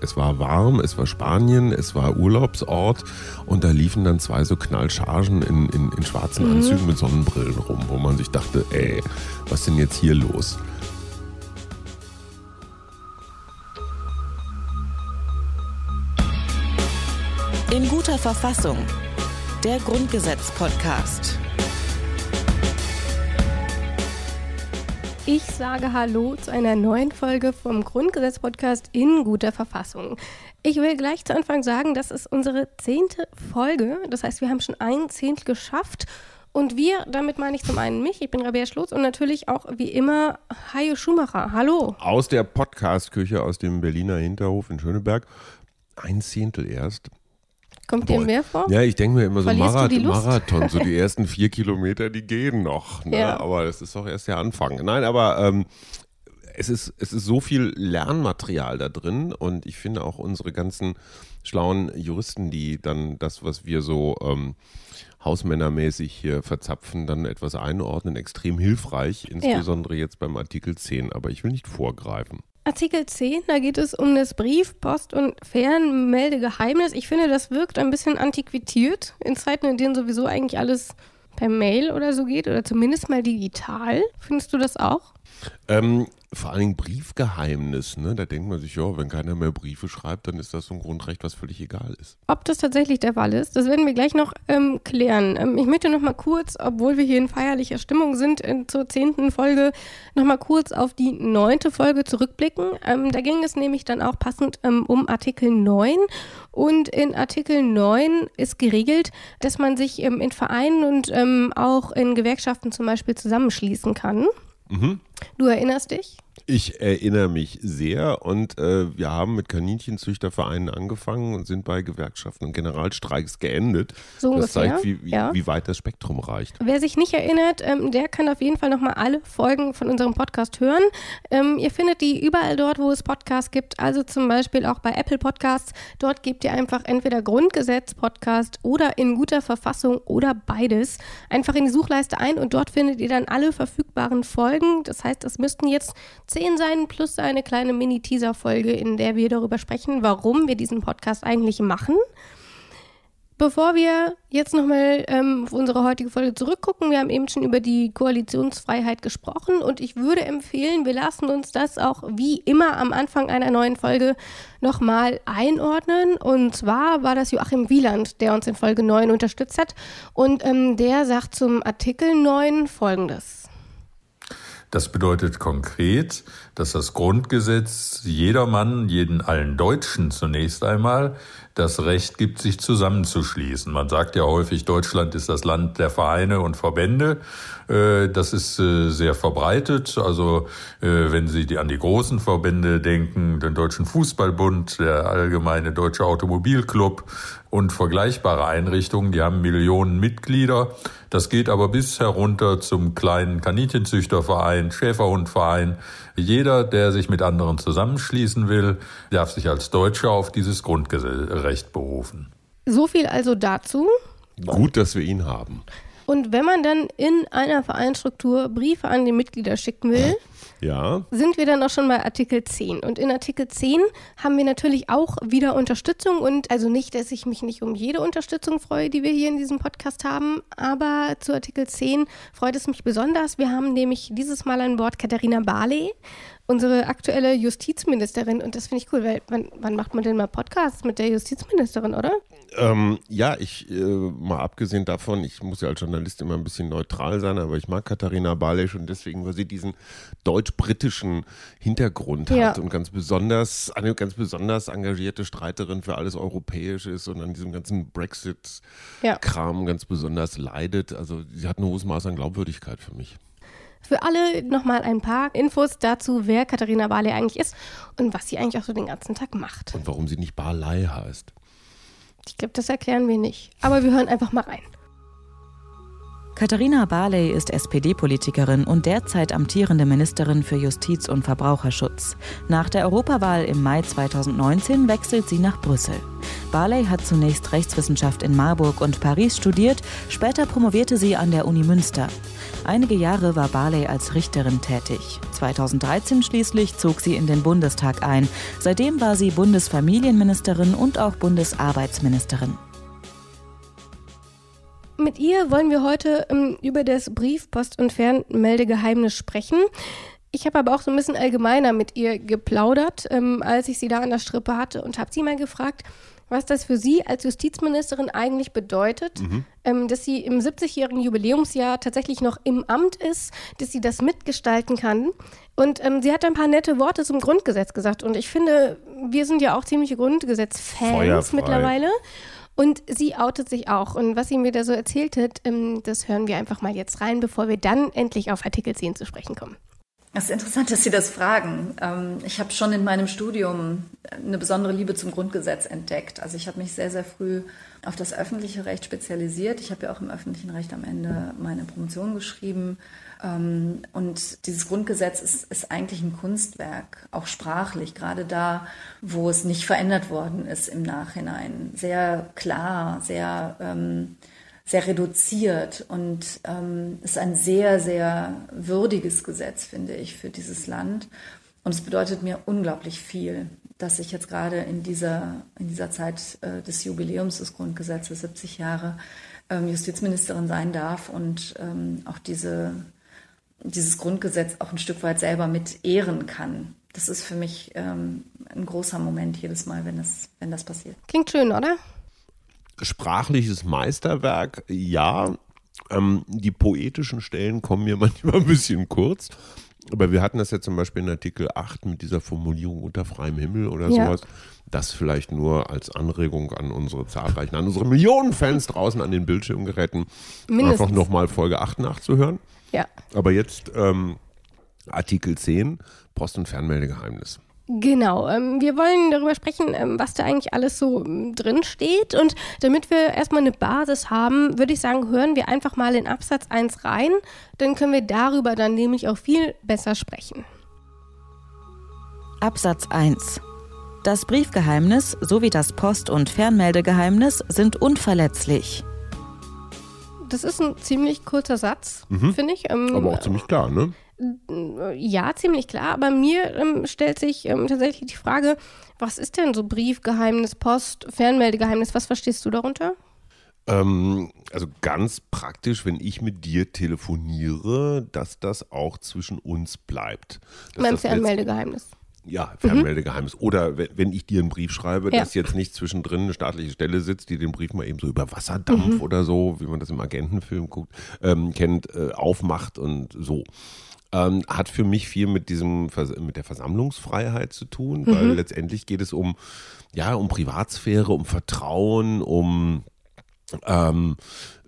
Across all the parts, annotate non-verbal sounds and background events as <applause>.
Es war warm, es war Spanien, es war Urlaubsort und da liefen dann zwei so Knallchargen in, in, in schwarzen mhm. Anzügen mit Sonnenbrillen rum, wo man sich dachte, ey, was ist denn jetzt hier los? In guter Verfassung. Der Grundgesetz-Podcast. Ich sage Hallo zu einer neuen Folge vom Grundgesetz-Podcast in guter Verfassung. Ich will gleich zu Anfang sagen, das ist unsere zehnte Folge. Das heißt, wir haben schon ein Zehntel geschafft. Und wir, damit meine ich zum einen mich, ich bin Rabea Schlotz und natürlich auch wie immer Hajo Schumacher. Hallo. Aus der Podcast-Küche aus dem Berliner Hinterhof in Schöneberg. Ein Zehntel erst. Kommt dir mehr vor? Ja, ich denke mir immer so Marath Marathon, so die <laughs> ersten vier Kilometer, die gehen noch. Ne? Ja. Aber das ist doch erst der Anfang. Nein, aber ähm, es, ist, es ist so viel Lernmaterial da drin und ich finde auch unsere ganzen schlauen Juristen, die dann das, was wir so ähm, hausmännermäßig hier verzapfen, dann etwas einordnen, extrem hilfreich, insbesondere ja. jetzt beim Artikel 10. Aber ich will nicht vorgreifen. Artikel 10, da geht es um das Brief-, Post- und Fernmeldegeheimnis. Ich finde, das wirkt ein bisschen antiquiert in Zeiten, in denen sowieso eigentlich alles per Mail oder so geht oder zumindest mal digital. Findest du das auch? Ähm, vor allen Dingen Briefgeheimnis, ne? Da denkt man sich, ja, wenn keiner mehr Briefe schreibt, dann ist das so ein Grundrecht, was völlig egal ist. Ob das tatsächlich der Fall ist, das werden wir gleich noch ähm, klären. Ähm, ich möchte noch mal kurz, obwohl wir hier in feierlicher Stimmung sind, in, zur zehnten Folge, noch mal kurz auf die neunte Folge zurückblicken. Ähm, da ging es nämlich dann auch passend ähm, um Artikel 9. Und in Artikel 9 ist geregelt, dass man sich ähm, in Vereinen und ähm, auch in Gewerkschaften zum Beispiel zusammenschließen kann. Mhm. Du erinnerst dich? Ich erinnere mich sehr und äh, wir haben mit Kaninchenzüchtervereinen angefangen und sind bei Gewerkschaften und Generalstreiks geendet. So das ungefähr, zeigt, wie, wie, ja. wie, weit das Spektrum reicht. Wer sich nicht erinnert, ähm, der kann auf jeden Fall nochmal alle Folgen von unserem Podcast hören. Ähm, ihr findet die überall dort, wo es Podcasts gibt, also zum Beispiel auch bei Apple Podcasts. Dort gebt ihr einfach entweder Grundgesetz Podcast oder in guter Verfassung oder beides einfach in die Suchleiste ein und dort findet ihr dann alle verfügbaren Folgen. Das heißt, es müssten jetzt 10 sein plus eine kleine Mini-Teaser-Folge, in der wir darüber sprechen, warum wir diesen Podcast eigentlich machen. Bevor wir jetzt nochmal ähm, auf unsere heutige Folge zurückgucken, wir haben eben schon über die Koalitionsfreiheit gesprochen und ich würde empfehlen, wir lassen uns das auch wie immer am Anfang einer neuen Folge nochmal einordnen. Und zwar war das Joachim Wieland, der uns in Folge 9 unterstützt hat und ähm, der sagt zum Artikel 9 folgendes. Das bedeutet konkret, dass das Grundgesetz jedermann, jeden allen Deutschen zunächst einmal das Recht gibt, sich zusammenzuschließen. Man sagt ja häufig, Deutschland ist das Land der Vereine und Verbände. Äh, das ist äh, sehr verbreitet. Also äh, wenn Sie an die großen Verbände denken, den Deutschen Fußballbund, der Allgemeine Deutsche Automobilclub und vergleichbare Einrichtungen, die haben Millionen Mitglieder. Das geht aber bis herunter zum kleinen Kaninchenzüchterverein, Schäferhundverein. Jeder, der sich mit anderen zusammenschließen will, darf sich als Deutscher auf dieses Grundrecht berufen. So viel also dazu. Gut, dass wir ihn haben. Und wenn man dann in einer Vereinsstruktur Briefe an die Mitglieder schicken will, ja. sind wir dann auch schon bei Artikel 10. Und in Artikel 10 haben wir natürlich auch wieder Unterstützung. Und also nicht, dass ich mich nicht um jede Unterstützung freue, die wir hier in diesem Podcast haben, aber zu Artikel 10 freut es mich besonders. Wir haben nämlich dieses Mal an Bord Katharina Barley unsere aktuelle Justizministerin und das finde ich cool, weil wann, wann, macht man denn mal Podcasts mit der Justizministerin, oder? Ähm, ja, ich, äh, mal abgesehen davon, ich muss ja als Journalist immer ein bisschen neutral sein, aber ich mag Katharina Barley schon deswegen, weil sie diesen deutsch-britischen Hintergrund ja. hat und ganz besonders, eine ganz besonders engagierte Streiterin für alles Europäische ist und an diesem ganzen Brexit-Kram ja. ganz besonders leidet. Also sie hat ein hohes Maß an Glaubwürdigkeit für mich. Für alle nochmal ein paar Infos dazu, wer Katharina Barley eigentlich ist und was sie eigentlich auch so den ganzen Tag macht. Und warum sie nicht Barley heißt. Ich glaube, das erklären wir nicht. Aber wir hören einfach mal rein. Katharina Barley ist SPD-Politikerin und derzeit amtierende Ministerin für Justiz und Verbraucherschutz. Nach der Europawahl im Mai 2019 wechselt sie nach Brüssel. Barley hat zunächst Rechtswissenschaft in Marburg und Paris studiert, später promovierte sie an der Uni Münster. Einige Jahre war Barley als Richterin tätig. 2013 schließlich zog sie in den Bundestag ein. Seitdem war sie Bundesfamilienministerin und auch Bundesarbeitsministerin. Mit ihr wollen wir heute ähm, über das Brief-, Post- und Fernmeldegeheimnis sprechen. Ich habe aber auch so ein bisschen allgemeiner mit ihr geplaudert, ähm, als ich sie da an der Strippe hatte und habe sie mal gefragt, was das für sie als Justizministerin eigentlich bedeutet, mhm. ähm, dass sie im 70-jährigen Jubiläumsjahr tatsächlich noch im Amt ist, dass sie das mitgestalten kann. Und ähm, sie hat ein paar nette Worte zum Grundgesetz gesagt. Und ich finde, wir sind ja auch ziemliche Grundgesetz-Fans mittlerweile. Und sie outet sich auch. Und was sie mir da so erzählt hat, ähm, das hören wir einfach mal jetzt rein, bevor wir dann endlich auf Artikel 10 zu sprechen kommen. Es ist interessant, dass Sie das fragen. Ähm, ich habe schon in meinem Studium eine besondere Liebe zum Grundgesetz entdeckt. Also ich habe mich sehr, sehr früh auf das öffentliche Recht spezialisiert. Ich habe ja auch im öffentlichen Recht am Ende meine Promotion geschrieben. Ähm, und dieses Grundgesetz ist, ist eigentlich ein Kunstwerk, auch sprachlich, gerade da, wo es nicht verändert worden ist im Nachhinein. Sehr klar, sehr ähm, sehr reduziert und ähm, ist ein sehr, sehr würdiges Gesetz, finde ich, für dieses Land. Und es bedeutet mir unglaublich viel, dass ich jetzt gerade in dieser, in dieser Zeit äh, des Jubiläums des Grundgesetzes, 70 Jahre, Justizministerin sein darf und auch diese, dieses Grundgesetz auch ein Stück weit selber mit ehren kann. Das ist für mich ähm, ein großer Moment jedes Mal, wenn das, wenn das passiert. Klingt schön, oder? sprachliches Meisterwerk, ja. Ähm, die poetischen Stellen kommen mir <laughs> manchmal ein bisschen kurz. Aber wir hatten das ja zum Beispiel in Artikel 8 mit dieser Formulierung unter freiem Himmel oder ja. sowas. Das vielleicht nur als Anregung an unsere zahlreichen, an unsere Millionen Fans draußen an den Bildschirmgeräten, Mindestens. einfach nochmal Folge 8 nachzuhören. Ja. Aber jetzt ähm, Artikel 10, Post- und Fernmeldegeheimnis. Genau, ähm, wir wollen darüber sprechen, ähm, was da eigentlich alles so ähm, drin steht. Und damit wir erstmal eine Basis haben, würde ich sagen, hören wir einfach mal in Absatz 1 rein. Dann können wir darüber dann nämlich auch viel besser sprechen. Absatz 1 Das Briefgeheimnis sowie das Post- und Fernmeldegeheimnis sind unverletzlich. Das ist ein ziemlich kurzer Satz, mhm. finde ich. Ähm, Aber auch ziemlich klar, ne? Ja, ziemlich klar. Aber mir ähm, stellt sich ähm, tatsächlich die Frage, was ist denn so Briefgeheimnis, Post, Fernmeldegeheimnis? Was verstehst du darunter? Ähm, also ganz praktisch, wenn ich mit dir telefoniere, dass das auch zwischen uns bleibt. Mein Fernmeldegeheimnis. Ja, Fernmeldegeheimnis. Mhm. Oder wenn ich dir einen Brief schreibe, ja. dass jetzt nicht zwischendrin eine staatliche Stelle sitzt, die den Brief mal eben so über Wasserdampf mhm. oder so, wie man das im Agentenfilm guckt, ähm, kennt, äh, aufmacht und so ähm, hat für mich viel mit diesem mit der Versammlungsfreiheit zu tun, weil mhm. letztendlich geht es um ja um Privatsphäre, um Vertrauen, um ähm,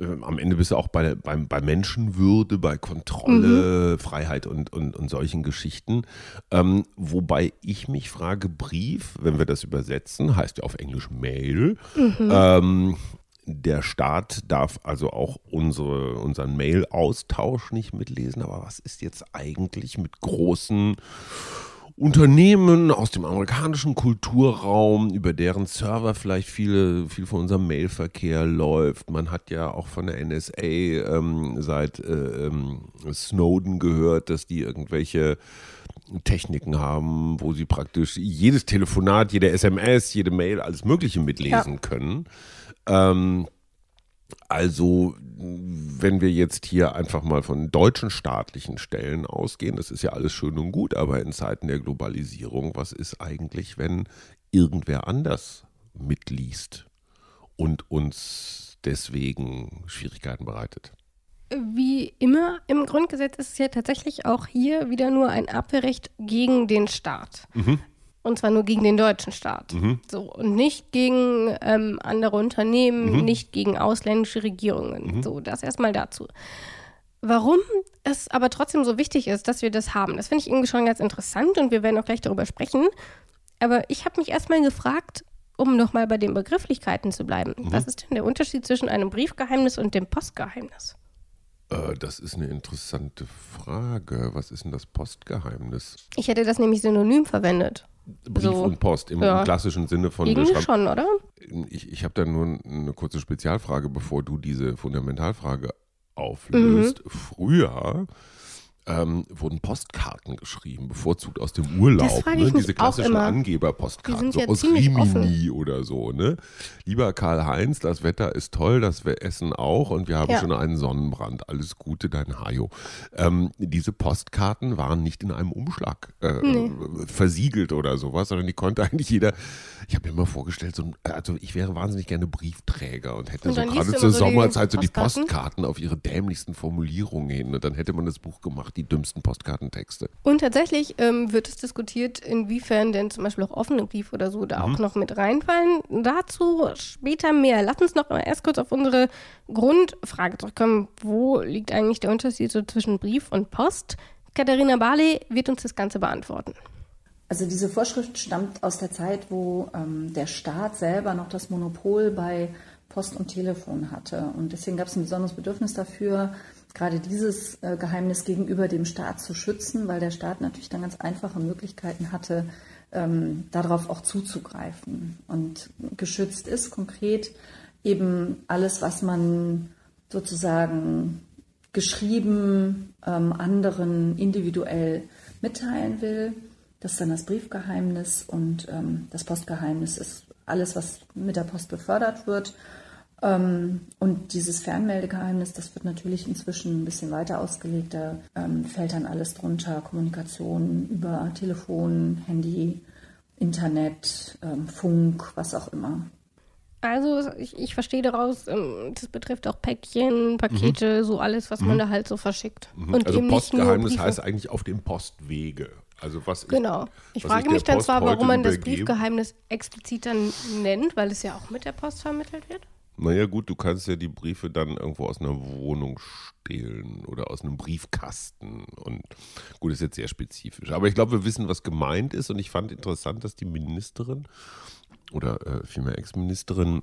äh, am Ende bist du auch bei, bei, bei Menschenwürde, bei Kontrolle, mhm. Freiheit und, und, und solchen Geschichten. Ähm, wobei ich mich frage, Brief, wenn wir das übersetzen, heißt ja auf Englisch Mail. Mhm. Ähm, der Staat darf also auch unsere, unseren Mail-Austausch nicht mitlesen. Aber was ist jetzt eigentlich mit großen Unternehmen aus dem amerikanischen Kulturraum, über deren Server vielleicht viele, viel von unserem Mailverkehr läuft. Man hat ja auch von der NSA ähm, seit äh, ähm, Snowden gehört, dass die irgendwelche Techniken haben, wo sie praktisch jedes Telefonat, jede SMS, jede Mail, alles Mögliche mitlesen ja. können. Ähm, also, wenn wir jetzt hier einfach mal von deutschen staatlichen Stellen ausgehen, das ist ja alles schön und gut, aber in Zeiten der Globalisierung, was ist eigentlich, wenn irgendwer anders mitliest und uns deswegen Schwierigkeiten bereitet? Wie immer im Grundgesetz ist es ja tatsächlich auch hier wieder nur ein Abwehrrecht gegen den Staat. Mhm. Und zwar nur gegen den deutschen Staat. Mhm. So, und nicht gegen ähm, andere Unternehmen, mhm. nicht gegen ausländische Regierungen. Mhm. So, das erstmal dazu. Warum es aber trotzdem so wichtig ist, dass wir das haben, das finde ich irgendwie schon ganz interessant und wir werden auch gleich darüber sprechen. Aber ich habe mich erstmal gefragt, um nochmal bei den Begrifflichkeiten zu bleiben, mhm. was ist denn der Unterschied zwischen einem Briefgeheimnis und dem Postgeheimnis? Äh, das ist eine interessante Frage. Was ist denn das Postgeheimnis? Ich hätte das nämlich synonym verwendet. Brief so. und Post im, ja. klassischen Sinne von Irgendwie schon, oder? Ich, ich habe da nur eine kurze Spezialfrage, bevor du diese Fundamentalfrage auflöst. Mhm. Früher ähm, wurden Postkarten geschrieben, bevorzugt aus dem Urlaub. Ne? Diese klassischen Angeberpostkarten, so ja aus Rimini offen. oder so. Ne? Lieber Karl-Heinz, das Wetter ist toll, das Essen auch und wir haben ja. schon einen Sonnenbrand. Alles Gute, dein Hajo. Ähm, diese Postkarten waren nicht in einem Umschlag äh, nee. versiegelt oder sowas, sondern die konnte <laughs> eigentlich jeder. Ich habe mir immer vorgestellt, so, also ich wäre wahnsinnig gerne Briefträger und hätte und so gerade zur Sommerzeit so die Postkarten auf ihre dämlichsten Formulierungen hin und dann hätte man das Buch gemacht die dümmsten Postkartentexte. Und tatsächlich ähm, wird es diskutiert, inwiefern denn zum Beispiel auch offene Briefe oder so da mhm. auch noch mit reinfallen. Dazu später mehr. Lass uns noch mal erst kurz auf unsere Grundfrage zurückkommen. Wo liegt eigentlich der Unterschied so zwischen Brief und Post? Katharina Barley wird uns das Ganze beantworten. Also diese Vorschrift stammt aus der Zeit, wo ähm, der Staat selber noch das Monopol bei Post und Telefon hatte. Und deswegen gab es ein besonderes Bedürfnis dafür, gerade dieses äh, Geheimnis gegenüber dem Staat zu schützen, weil der Staat natürlich dann ganz einfache Möglichkeiten hatte, ähm, darauf auch zuzugreifen. Und geschützt ist konkret eben alles, was man sozusagen geschrieben ähm, anderen individuell mitteilen will. Das ist dann das Briefgeheimnis und ähm, das Postgeheimnis ist alles, was mit der Post befördert wird und dieses Fernmeldegeheimnis, das wird natürlich inzwischen ein bisschen weiter ausgelegt. Da ähm, fällt dann alles drunter, Kommunikation über Telefon, Handy, Internet, ähm, Funk, was auch immer. Also ich, ich verstehe daraus, das betrifft auch Päckchen, Pakete, mhm. so alles, was mhm. man da halt so verschickt. Mhm. Und also Postgeheimnis heißt eigentlich auf dem Postwege. Also was genau. Ich frage mich dann zwar, warum man das Briefgeheimnis explizit dann nennt, weil es ja auch mit der Post vermittelt wird. Naja, gut, du kannst ja die Briefe dann irgendwo aus einer Wohnung stehlen oder aus einem Briefkasten. Und gut, ist jetzt sehr spezifisch. Aber ich glaube, wir wissen, was gemeint ist. Und ich fand interessant, dass die Ministerin oder äh, vielmehr Ex-Ministerin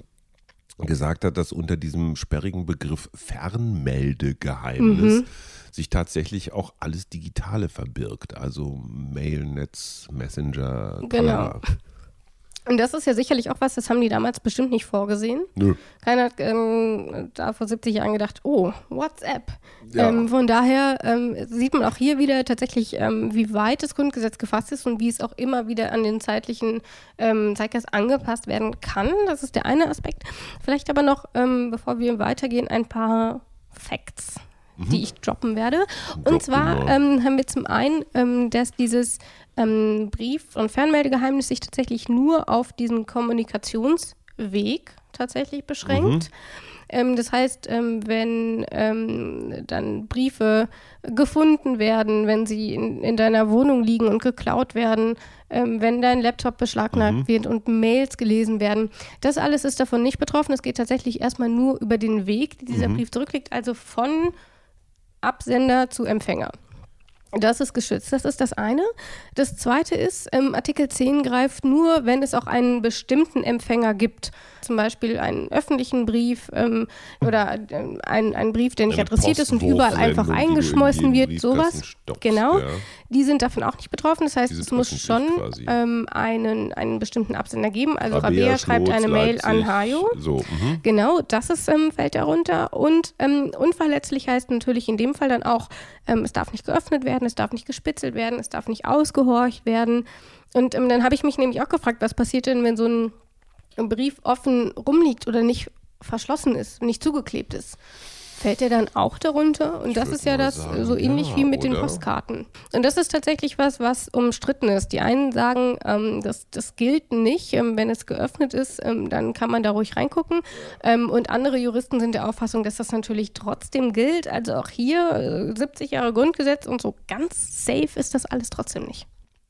gesagt hat, dass unter diesem sperrigen Begriff Fernmeldegeheimnis mhm. sich tatsächlich auch alles Digitale verbirgt. Also Mail, Netz, Messenger. Genau. Und das ist ja sicherlich auch was, das haben die damals bestimmt nicht vorgesehen. Nö. Keiner hat ähm, da vor 70 Jahren gedacht, oh, WhatsApp. Ja. Ähm, von daher ähm, sieht man auch hier wieder tatsächlich, ähm, wie weit das Grundgesetz gefasst ist und wie es auch immer wieder an den zeitlichen ähm, Zeitgeist angepasst werden kann. Das ist der eine Aspekt. Vielleicht aber noch, ähm, bevor wir weitergehen, ein paar Facts die mhm. ich droppen werde. Und zwar ähm, haben wir zum einen, ähm, dass dieses ähm, Brief- und Fernmeldegeheimnis sich tatsächlich nur auf diesen Kommunikationsweg tatsächlich beschränkt. Mhm. Ähm, das heißt, ähm, wenn ähm, dann Briefe gefunden werden, wenn sie in, in, deiner Wohnung liegen und geklaut werden, ähm, wenn dein Laptop beschlagnahmt mhm. wird und Mails gelesen werden, das alles ist davon nicht betroffen. Es geht tatsächlich erstmal nur über den Weg, den dieser mhm. Brief zurücklegt, also von Absender zu Empfänger. Das ist geschützt. Das ist das eine. Das zweite ist, ähm, Artikel 10 greift nur, wenn es auch einen bestimmten Empfänger gibt. Zum Beispiel einen öffentlichen Brief ähm, oder äh, einen, einen Brief, der nicht Eine adressiert ist und überall einfach eingeschmolzen wird. Sowas. Stoppst, genau. Ja. Die sind davon auch nicht betroffen. Das heißt, es muss schon ähm, einen, einen bestimmten Absender geben. Also Rabea, Rabea schreibt eine Mail an Hajo. So, mhm. Genau, das ist, ähm, fällt darunter. Und ähm, unverletzlich heißt natürlich in dem Fall dann auch, ähm, es darf nicht geöffnet werden, es darf nicht gespitzelt werden, es darf nicht ausgehorcht werden. Und ähm, dann habe ich mich nämlich auch gefragt, was passiert denn, wenn so ein Brief offen rumliegt oder nicht verschlossen ist, nicht zugeklebt ist? Fällt der dann auch darunter? Und ich das ist ja das sagen, so ähnlich ja, wie mit oder? den Postkarten. Und das ist tatsächlich was, was umstritten ist. Die einen sagen, ähm, das, das gilt nicht. Ähm, wenn es geöffnet ist, ähm, dann kann man da ruhig reingucken. Ähm, und andere Juristen sind der Auffassung, dass das natürlich trotzdem gilt. Also auch hier äh, 70 Jahre Grundgesetz und so ganz safe ist das alles trotzdem nicht.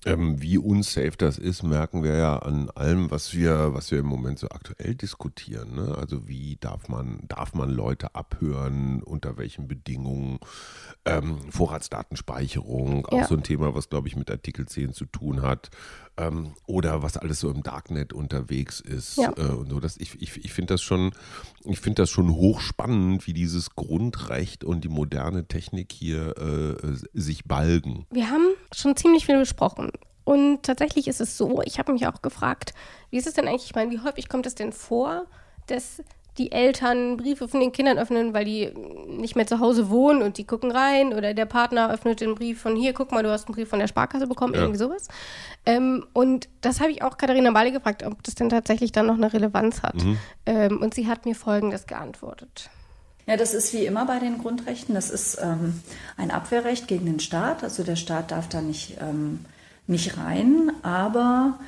Ähm, wie unsafe das ist, merken wir ja an allem, was wir, was wir im Moment so aktuell diskutieren. Ne? Also wie darf man, darf man Leute abhören, unter welchen Bedingungen? Ähm, Vorratsdatenspeicherung, auch ja. so ein Thema, was, glaube ich, mit Artikel 10 zu tun hat. Ähm, oder was alles so im Darknet unterwegs ist. Ja. Äh, und so, dass ich ich, ich finde das schon, ich finde das schon hochspannend, wie dieses Grundrecht und die moderne Technik hier äh, sich balgen. Wir haben schon ziemlich viel besprochen. Und tatsächlich ist es so, ich habe mich auch gefragt, wie ist es denn eigentlich, ich meine, wie häufig kommt es denn vor, dass die Eltern Briefe von den Kindern öffnen, weil die nicht mehr zu Hause wohnen und die gucken rein oder der Partner öffnet den Brief von hier, guck mal, du hast einen Brief von der Sparkasse bekommen, ja. irgendwie sowas. Ähm, und das habe ich auch Katharina Bali gefragt, ob das denn tatsächlich dann noch eine Relevanz hat. Mhm. Ähm, und sie hat mir Folgendes geantwortet. Ja, das ist wie immer bei den Grundrechten. Das ist ähm, ein Abwehrrecht gegen den Staat. Also der Staat darf da nicht, ähm, nicht rein, aber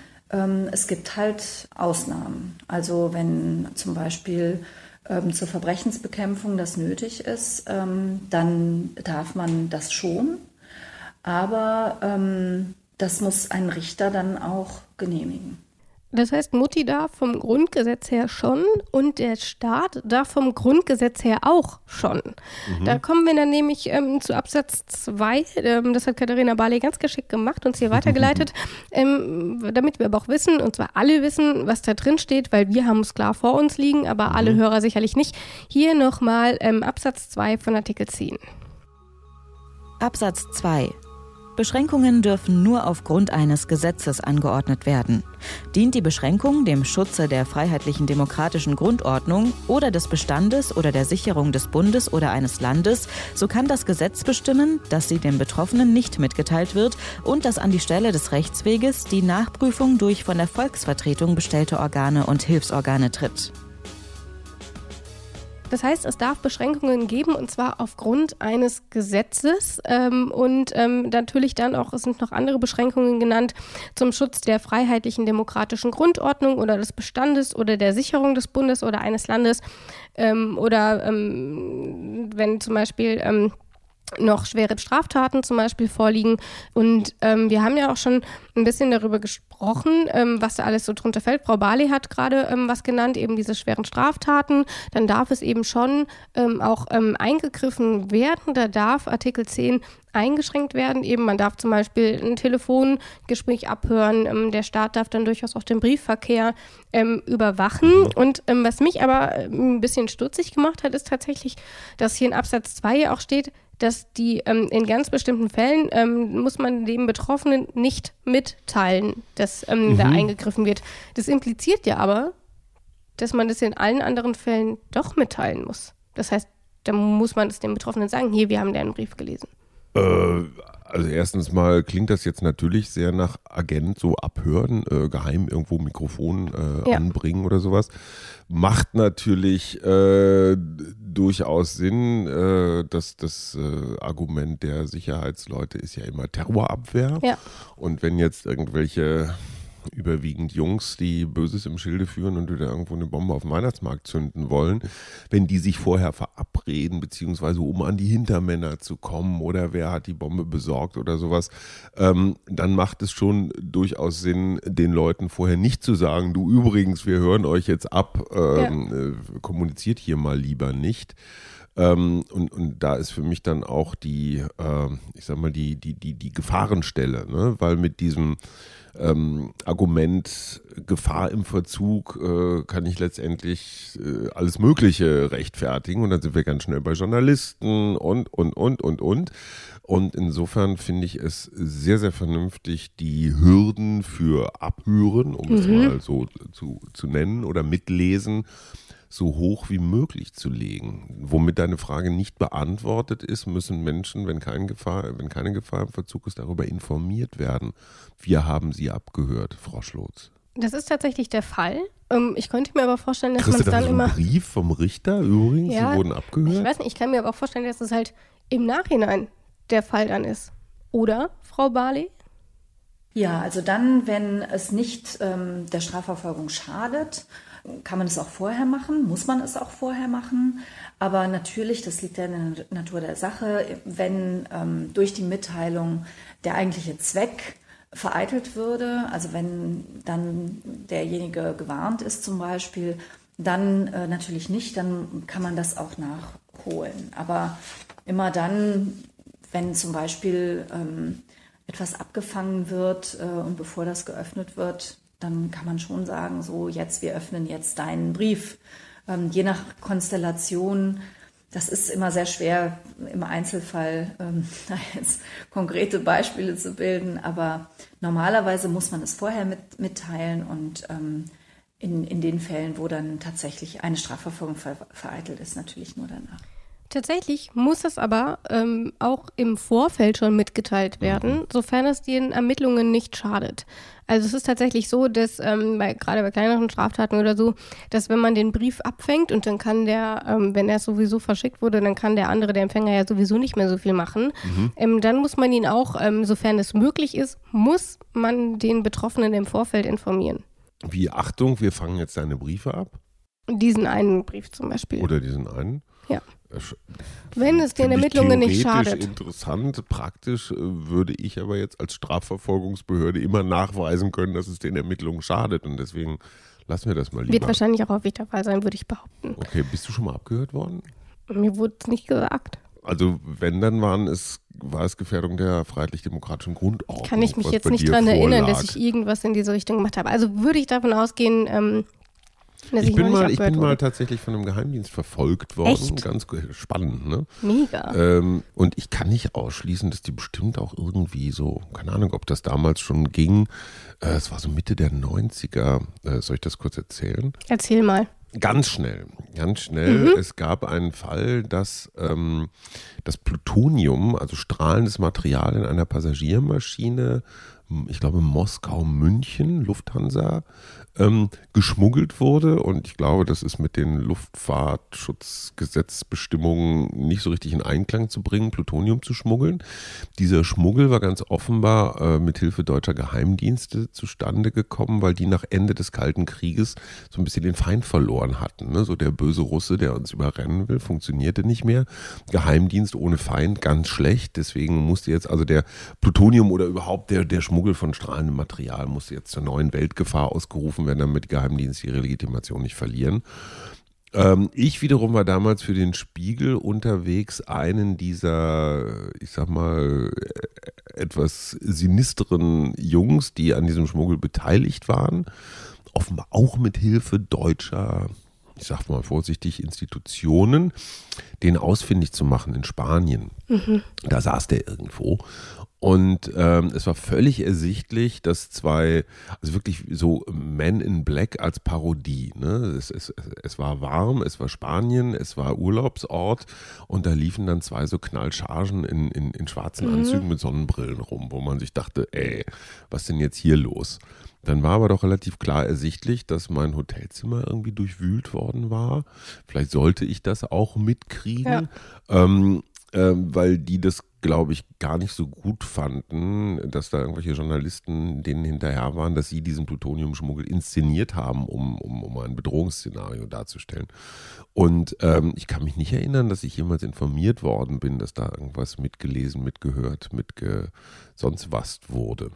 es gibt halt Ausnahmen. Also wenn zum Beispiel ähm, zur Verbrechensbekämpfung das nötig ist, ähm, dann darf man das schon. Aber ähm, das muss ein Richter dann auch genehmigen. Das heißt, Mutti darf vom Grundgesetz her schon und der Staat darf vom Grundgesetz her auch schon. Mhm. Da kommen wir dann nämlich ähm, zu Absatz 2. Ähm, das hat Katharina Barley ganz geschickt gemacht und hier <laughs> weitergeleitet, ähm, damit wir aber auch wissen, und zwar alle wissen, was da drin steht, weil wir haben es klar vor uns liegen, aber mhm. alle Hörer sicherlich nicht. Hier nochmal ähm, Absatz 2 von Artikel 10. Absatz 2 Beschränkungen dürfen nur aufgrund eines Gesetzes angeordnet werden. Dient die Beschränkung dem Schutze der freiheitlichen demokratischen Grundordnung oder des Bestandes oder der Sicherung des Bundes oder eines Landes, so kann das Gesetz bestimmen, dass sie dem Betroffenen nicht mitgeteilt wird und dass an die Stelle des Rechtsweges die Nachprüfung durch von der Volksvertretung bestellte Organe und Hilfsorgane tritt. Das heißt, es darf Beschränkungen geben und zwar aufgrund eines Gesetzes. Ähm, und ähm, natürlich dann auch, es sind noch andere Beschränkungen genannt, zum Schutz der freiheitlichen demokratischen Grundordnung oder des Bestandes oder der Sicherung des Bundes oder eines Landes. Ähm, oder ähm, wenn zum Beispiel ähm, noch schwere Straftaten zum Beispiel vorliegen. Und ähm, wir haben ja auch schon ein bisschen darüber gesprochen, ähm, was da alles so drunter fällt. Frau Barley hat gerade ähm, was genannt, eben diese schweren Straftaten. Dann darf es eben schon ähm, auch ähm, eingegriffen werden. Da darf Artikel 10 eingeschränkt werden. Eben, man darf zum Beispiel ein Telefongespräch abhören. Ähm, der Staat darf dann durchaus auch den Briefverkehr überwachen. Mhm. Und was mich aber ein bisschen stutzig gemacht hat, ist tatsächlich, dass hier in Absatz 2 auch steht, dass die ähm, in ganz bestimmten Fällen ähm, muss man dem Betroffenen nicht mitteilen, dass ähm, mhm. da eingegriffen wird. Das impliziert ja aber, dass man das in allen anderen Fällen doch mitteilen muss. Das heißt, da muss man es dem Betroffenen sagen, hier, wir haben deinen Brief gelesen. Äh, also erstens mal klingt das jetzt natürlich sehr nach Agent, so abhören, äh, geheim irgendwo Mikrofon äh, ja. anbringen oder sowas. Macht natürlich äh, durchaus Sinn. Äh, dass das äh, Argument der Sicherheitsleute ist ja immer Terrorabwehr. Ja. Und wenn jetzt irgendwelche überwiegend Jungs, die Böses im Schilde führen und wieder irgendwo eine Bombe auf dem Weihnachtsmarkt zünden wollen, wenn die sich vorher verabreden, beziehungsweise um an die Hintermänner zu kommen oder wer hat die Bombe besorgt oder sowas, ähm, dann macht es schon durchaus Sinn, den Leuten vorher nicht zu sagen, du übrigens, wir hören euch jetzt ab, ähm, ja. äh, kommuniziert hier mal lieber nicht. Ähm, und, und da ist für mich dann auch die, äh, ich sag mal, die, die, die, die Gefahrenstelle, ne? weil mit diesem ähm, Argument Gefahr im Verzug äh, kann ich letztendlich äh, alles Mögliche rechtfertigen und dann sind wir ganz schnell bei Journalisten und, und, und, und, und. Und insofern finde ich es sehr, sehr vernünftig, die Hürden für Abhören, um mhm. es mal so zu, zu nennen, oder Mitlesen so hoch wie möglich zu legen. Womit deine Frage nicht beantwortet ist, müssen Menschen, wenn, kein Gefahr, wenn keine Gefahr im Verzug ist, darüber informiert werden. Wir haben sie abgehört, Frau Schlotz. Das ist tatsächlich der Fall. Ähm, ich könnte mir aber vorstellen, dass man es dann so immer. Brief vom Richter übrigens, ja, sie wurden abgehört. Ich weiß nicht, ich kann mir aber auch vorstellen, dass es halt im Nachhinein der Fall dann ist. Oder, Frau Barley? Ja, also dann, wenn es nicht ähm, der Strafverfolgung schadet kann man es auch vorher machen? Muss man es auch vorher machen? Aber natürlich, das liegt ja in der Natur der Sache, wenn ähm, durch die Mitteilung der eigentliche Zweck vereitelt würde, also wenn dann derjenige gewarnt ist zum Beispiel, dann äh, natürlich nicht, dann kann man das auch nachholen. Aber immer dann, wenn zum Beispiel ähm, etwas abgefangen wird äh, und bevor das geöffnet wird, dann kann man schon sagen, so jetzt, wir öffnen jetzt deinen Brief. Ähm, je nach Konstellation, das ist immer sehr schwer im Einzelfall, ähm, <laughs> da jetzt konkrete Beispiele zu bilden, aber normalerweise muss man es vorher mit, mitteilen und ähm, in, in den Fällen, wo dann tatsächlich eine Strafverfolgung ver vereitelt ist, natürlich nur danach. Tatsächlich muss das aber ähm, auch im Vorfeld schon mitgeteilt werden, sofern es den Ermittlungen nicht schadet. Also es ist tatsächlich so, dass ähm, bei, gerade bei kleineren Straftaten oder so, dass wenn man den Brief abfängt und dann kann der, ähm, wenn er sowieso verschickt wurde, dann kann der andere, der Empfänger ja sowieso nicht mehr so viel machen. Mhm. Ähm, dann muss man ihn auch, ähm, sofern es möglich ist, muss man den Betroffenen im Vorfeld informieren. Wie Achtung, wir fangen jetzt deine Briefe ab? Diesen einen Brief zum Beispiel. Oder diesen einen? Ja. Wenn es den Ermittlungen nicht schadet. Interessant, praktisch äh, würde ich aber jetzt als Strafverfolgungsbehörde immer nachweisen können, dass es den Ermittlungen schadet und deswegen lassen wir das mal lieber. Wird wahrscheinlich auch häufig der Fall sein, würde ich behaupten. Okay, bist du schon mal abgehört worden? Mir wurde es nicht gesagt. Also wenn, dann waren es, war es Gefährdung der freiheitlich-demokratischen Grundordnung. Kann ich mich jetzt nicht daran erinnern, dass ich irgendwas in diese Richtung gemacht habe. Also würde ich davon ausgehen, ähm, ich bin, mal, ich bin mal tatsächlich von einem Geheimdienst verfolgt worden. Echt? Ganz spannend, ne? Mega. Ähm, und ich kann nicht ausschließen, dass die bestimmt auch irgendwie so, keine Ahnung, ob das damals schon ging. Äh, es war so Mitte der 90er. Äh, soll ich das kurz erzählen? Erzähl mal. Ganz schnell, ganz schnell. Mhm. Es gab einen Fall, dass ähm, das Plutonium, also strahlendes Material in einer Passagiermaschine, ich glaube Moskau, München, Lufthansa, ähm, geschmuggelt wurde. Und ich glaube, das ist mit den Luftfahrtschutzgesetzbestimmungen nicht so richtig in Einklang zu bringen, Plutonium zu schmuggeln. Dieser Schmuggel war ganz offenbar äh, mit Hilfe deutscher Geheimdienste zustande gekommen, weil die nach Ende des Kalten Krieges so ein bisschen den Feind verloren hatten. Ne? So der böse Russe, der uns überrennen will, funktionierte nicht mehr. Geheimdienst ohne Feind ganz schlecht. Deswegen musste jetzt also der Plutonium oder überhaupt der, der Schmuggel von strahlendem Material musste jetzt zur neuen Weltgefahr ausgerufen wenn damit Geheimdienste ihre Legitimation nicht verlieren. Ähm, ich wiederum war damals für den Spiegel unterwegs, einen dieser, ich sag mal, etwas sinisteren Jungs, die an diesem Schmuggel beteiligt waren, offenbar auch mit Hilfe deutscher ich sag mal vorsichtig, Institutionen, den ausfindig zu machen in Spanien. Mhm. Da saß der irgendwo. Und ähm, es war völlig ersichtlich, dass zwei, also wirklich so Men in Black als Parodie. Ne? Es, es, es war warm, es war Spanien, es war Urlaubsort und da liefen dann zwei so Knallchargen in, in, in schwarzen mhm. Anzügen mit Sonnenbrillen rum, wo man sich dachte, ey, was denn jetzt hier los? Dann war aber doch relativ klar ersichtlich, dass mein Hotelzimmer irgendwie durchwühlt worden war. Vielleicht sollte ich das auch mitkriegen, ja. ähm, äh, weil die das, glaube ich, gar nicht so gut fanden, dass da irgendwelche Journalisten denen hinterher waren, dass sie diesen Plutoniumschmuggel inszeniert haben, um, um, um ein Bedrohungsszenario darzustellen. Und ähm, ich kann mich nicht erinnern, dass ich jemals informiert worden bin, dass da irgendwas mitgelesen, mitgehört, mitge sonst was wurde.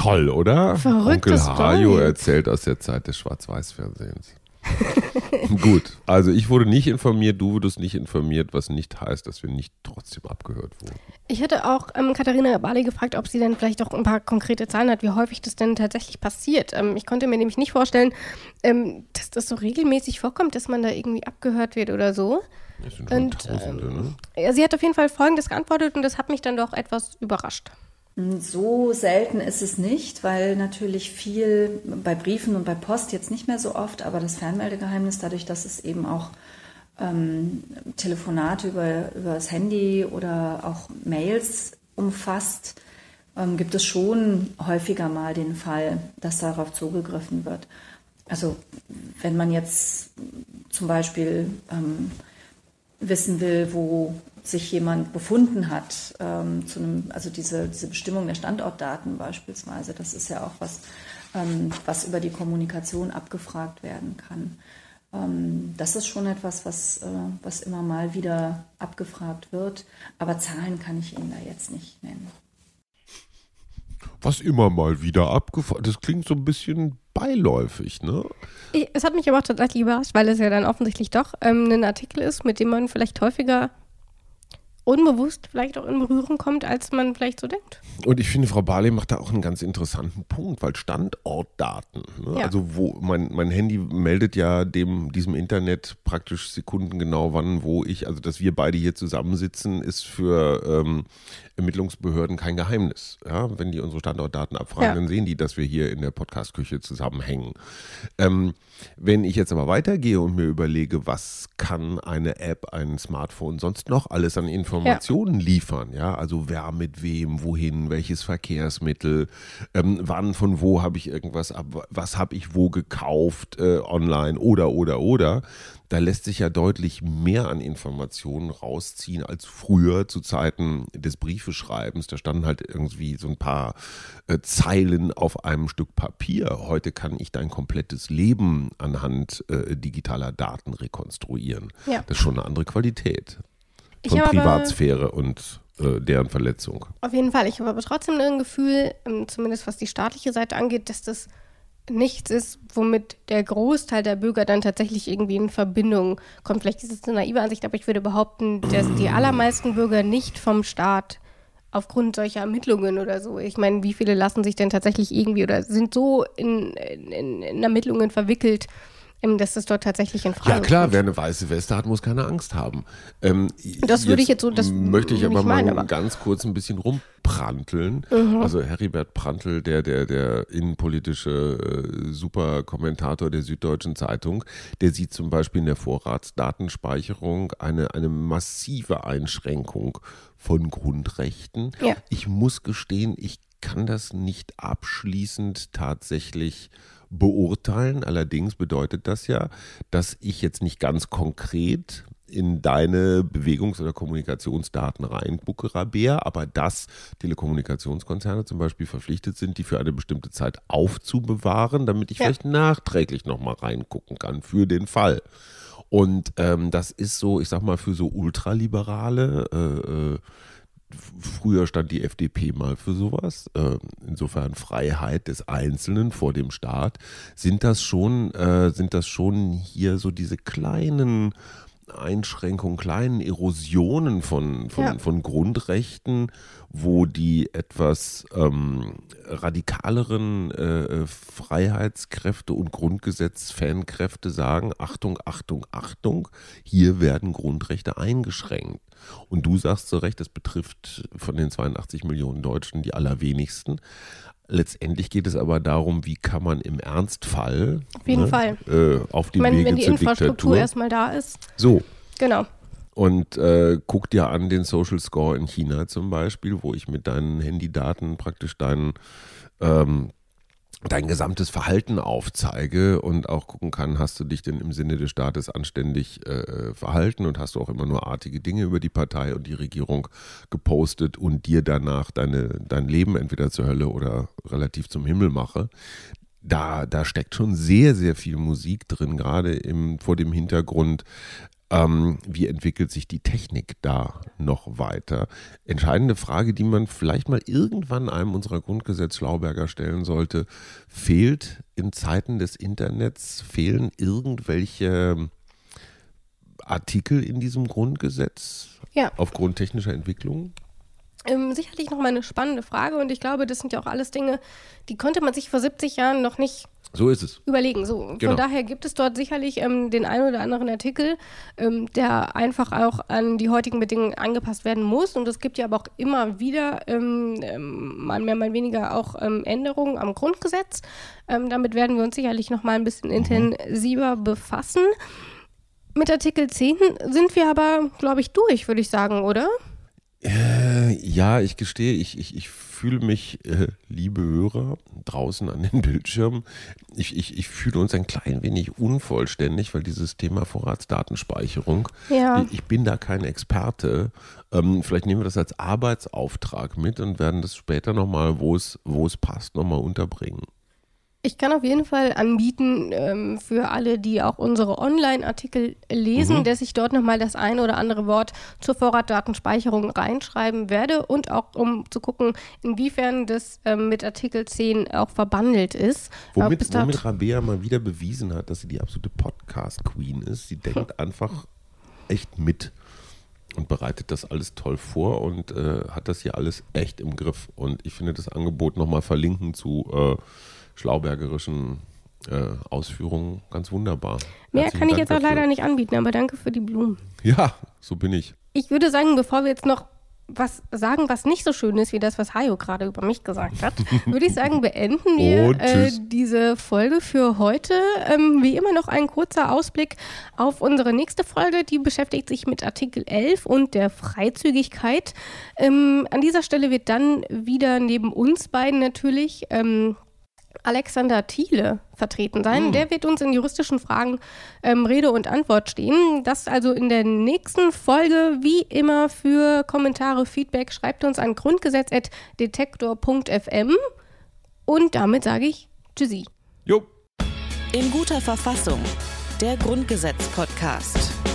Toll, oder? Verrückte Onkel Hajo erzählt aus der Zeit des Schwarz-Weiß-Fernsehens. <laughs> Gut, also ich wurde nicht informiert, du wurdest nicht informiert, was nicht heißt, dass wir nicht trotzdem abgehört wurden. Ich hatte auch ähm, Katharina Barley gefragt, ob sie denn vielleicht auch ein paar konkrete Zahlen hat, wie häufig das denn tatsächlich passiert. Ähm, ich konnte mir nämlich nicht vorstellen, ähm, dass das so regelmäßig vorkommt, dass man da irgendwie abgehört wird oder so. Das sind schon und, Tausende, ne? Ja, sie hat auf jeden Fall Folgendes geantwortet und das hat mich dann doch etwas überrascht. So selten ist es nicht, weil natürlich viel bei Briefen und bei Post jetzt nicht mehr so oft, aber das Fernmeldegeheimnis, dadurch, dass es eben auch ähm, Telefonate über, über das Handy oder auch Mails umfasst, ähm, gibt es schon häufiger mal den Fall, dass darauf zugegriffen wird. Also wenn man jetzt zum Beispiel ähm, wissen will, wo sich jemand befunden hat, ähm, zu einem, also diese, diese Bestimmung der Standortdaten beispielsweise, das ist ja auch was, ähm, was über die Kommunikation abgefragt werden kann. Ähm, das ist schon etwas, was, äh, was immer mal wieder abgefragt wird, aber Zahlen kann ich Ihnen da jetzt nicht nennen. Was immer mal wieder abgefahren. Das klingt so ein bisschen beiläufig, ne? Ich, es hat mich aber auch tatsächlich überrascht, weil es ja dann offensichtlich doch ähm, ein Artikel ist, mit dem man vielleicht häufiger unbewusst vielleicht auch in Berührung kommt, als man vielleicht so denkt. Und ich finde, Frau Barley macht da auch einen ganz interessanten Punkt, weil Standortdaten, ne? ja. also wo mein, mein Handy meldet ja dem, diesem Internet praktisch sekundengenau, wann, wo ich, also dass wir beide hier zusammensitzen, ist für ähm, Ermittlungsbehörden kein Geheimnis. Ja? Wenn die unsere Standortdaten abfragen, ja. dann sehen die, dass wir hier in der Podcastküche zusammenhängen. Ähm, wenn ich jetzt aber weitergehe und mir überlege, was kann eine App, ein Smartphone sonst noch alles an Informationen ja. liefern, ja, also wer mit wem, wohin, welches Verkehrsmittel, ähm, wann, von wo habe ich irgendwas ab, was habe ich wo gekauft, äh, online oder, oder, oder, da lässt sich ja deutlich mehr an Informationen rausziehen als früher zu Zeiten des Briefeschreibens. Da standen halt irgendwie so ein paar äh, Zeilen auf einem Stück Papier. Heute kann ich dein komplettes Leben anhand äh, digitaler Daten rekonstruieren. Ja. Das ist schon eine andere Qualität von Privatsphäre und äh, deren Verletzung. Auf jeden Fall. Ich habe aber trotzdem ein Gefühl, ähm, zumindest was die staatliche Seite angeht, dass das nichts ist, womit der Großteil der Bürger dann tatsächlich irgendwie in Verbindung kommt. Vielleicht ist es eine naive Ansicht, aber ich würde behaupten, dass die allermeisten Bürger nicht vom Staat aufgrund solcher Ermittlungen oder so. Ich meine, wie viele lassen sich denn tatsächlich irgendwie oder sind so in, in, in Ermittlungen verwickelt, dass das dort tatsächlich in Frage Ja klar, kommt. wer eine weiße Weste hat, muss keine Angst haben. Ähm, das würde ich jetzt so, das möchte ich aber mal aber. ganz kurz ein bisschen rumpranteln. Mhm. Also Heribert Prantl, der der der innenpolitische äh, Superkommentator der Süddeutschen Zeitung, der sieht zum Beispiel in der Vorratsdatenspeicherung eine eine massive Einschränkung von Grundrechten. Ja. Ich muss gestehen, ich kann das nicht abschließend tatsächlich beurteilen. Allerdings bedeutet das ja, dass ich jetzt nicht ganz konkret in deine Bewegungs- oder Kommunikationsdaten reingucke, Rabea, aber dass Telekommunikationskonzerne zum Beispiel verpflichtet sind, die für eine bestimmte Zeit aufzubewahren, damit ich ja. vielleicht nachträglich nochmal reingucken kann für den Fall. Und ähm, das ist so, ich sag mal, für so Ultraliberale, äh, äh Früher stand die FDP mal für sowas. Ähm, insofern Freiheit des Einzelnen vor dem Staat. Sind das schon, äh, sind das schon hier so diese kleinen Einschränkungen, kleinen Erosionen von, von, ja. von Grundrechten, wo die etwas ähm, radikaleren äh, Freiheitskräfte und Grundgesetz-Fankräfte sagen, Achtung, Achtung, Achtung, hier werden Grundrechte eingeschränkt. Und du sagst zu Recht, das betrifft von den 82 Millionen Deutschen die allerwenigsten. Letztendlich geht es aber darum, wie kann man im Ernstfall auf jeden ne, Fall äh, auf meine, Wege wenn die Infrastruktur Diktatur, erstmal da ist. So. Genau. Und äh, guck dir an den Social Score in China zum Beispiel, wo ich mit deinen Handydaten praktisch deinen ähm, dein gesamtes Verhalten aufzeige und auch gucken kann, hast du dich denn im Sinne des Staates anständig äh, verhalten und hast du auch immer nur artige Dinge über die Partei und die Regierung gepostet und dir danach deine, dein Leben entweder zur Hölle oder relativ zum Himmel mache. Da, da steckt schon sehr, sehr viel Musik drin, gerade im, vor dem Hintergrund, ähm, wie entwickelt sich die Technik da noch weiter? Entscheidende Frage, die man vielleicht mal irgendwann einem unserer Grundgesetz-Schlauberger stellen sollte, fehlt in Zeiten des Internets, fehlen irgendwelche Artikel in diesem Grundgesetz ja. aufgrund technischer Entwicklungen? Ähm, sicherlich nochmal eine spannende Frage und ich glaube, das sind ja auch alles Dinge, die konnte man sich vor 70 Jahren noch nicht so ist es. Überlegen. So. Von genau. daher gibt es dort sicherlich ähm, den einen oder anderen Artikel, ähm, der einfach auch an die heutigen Bedingungen angepasst werden muss. Und es gibt ja aber auch immer wieder, ähm, ähm mal mehr, mal weniger, auch ähm, Änderungen am Grundgesetz. Ähm, damit werden wir uns sicherlich noch mal ein bisschen mhm. intensiver befassen. Mit Artikel 10 sind wir aber, glaube ich, durch, würde ich sagen, oder? Äh, ja, ich gestehe, ich, ich, ich fühle mich, äh, liebe Hörer, draußen an den <laughs> Bildschirmen, ich, ich, ich fühle uns ein klein wenig unvollständig, weil dieses Thema Vorratsdatenspeicherung, ja. ich, ich bin da kein Experte. Ähm, vielleicht nehmen wir das als Arbeitsauftrag mit und werden das später nochmal, wo es, wo es passt, nochmal unterbringen. Ich kann auf jeden Fall anbieten ähm, für alle, die auch unsere Online-Artikel lesen, mhm. dass ich dort nochmal das eine oder andere Wort zur Vorratdatenspeicherung reinschreiben werde und auch um zu gucken, inwiefern das ähm, mit Artikel 10 auch verbandelt ist. Womit, womit Rabea mal wieder bewiesen hat, dass sie die absolute Podcast-Queen ist. Sie denkt <laughs> einfach echt mit und bereitet das alles toll vor und äh, hat das hier alles echt im Griff. Und ich finde das Angebot nochmal verlinken zu äh, schlaubergerischen äh, Ausführungen ganz wunderbar. Mehr Herzlichen kann ich Dank jetzt auch dafür. leider nicht anbieten, aber danke für die Blumen. Ja, so bin ich. Ich würde sagen, bevor wir jetzt noch was sagen, was nicht so schön ist wie das, was Hayo gerade über mich gesagt hat, <laughs> würde ich sagen, beenden wir äh, diese Folge für heute. Ähm, wie immer noch ein kurzer Ausblick auf unsere nächste Folge. Die beschäftigt sich mit Artikel 11 und der Freizügigkeit. Ähm, an dieser Stelle wird dann wieder neben uns beiden natürlich ähm, Alexander Thiele vertreten sein. Mhm. Der wird uns in juristischen Fragen ähm, Rede und Antwort stehen. Das also in der nächsten Folge. Wie immer für Kommentare, Feedback schreibt uns an grundgesetz.detektor.fm. Und damit sage ich Tschüssi. Jo. In guter Verfassung. Der Grundgesetz-Podcast.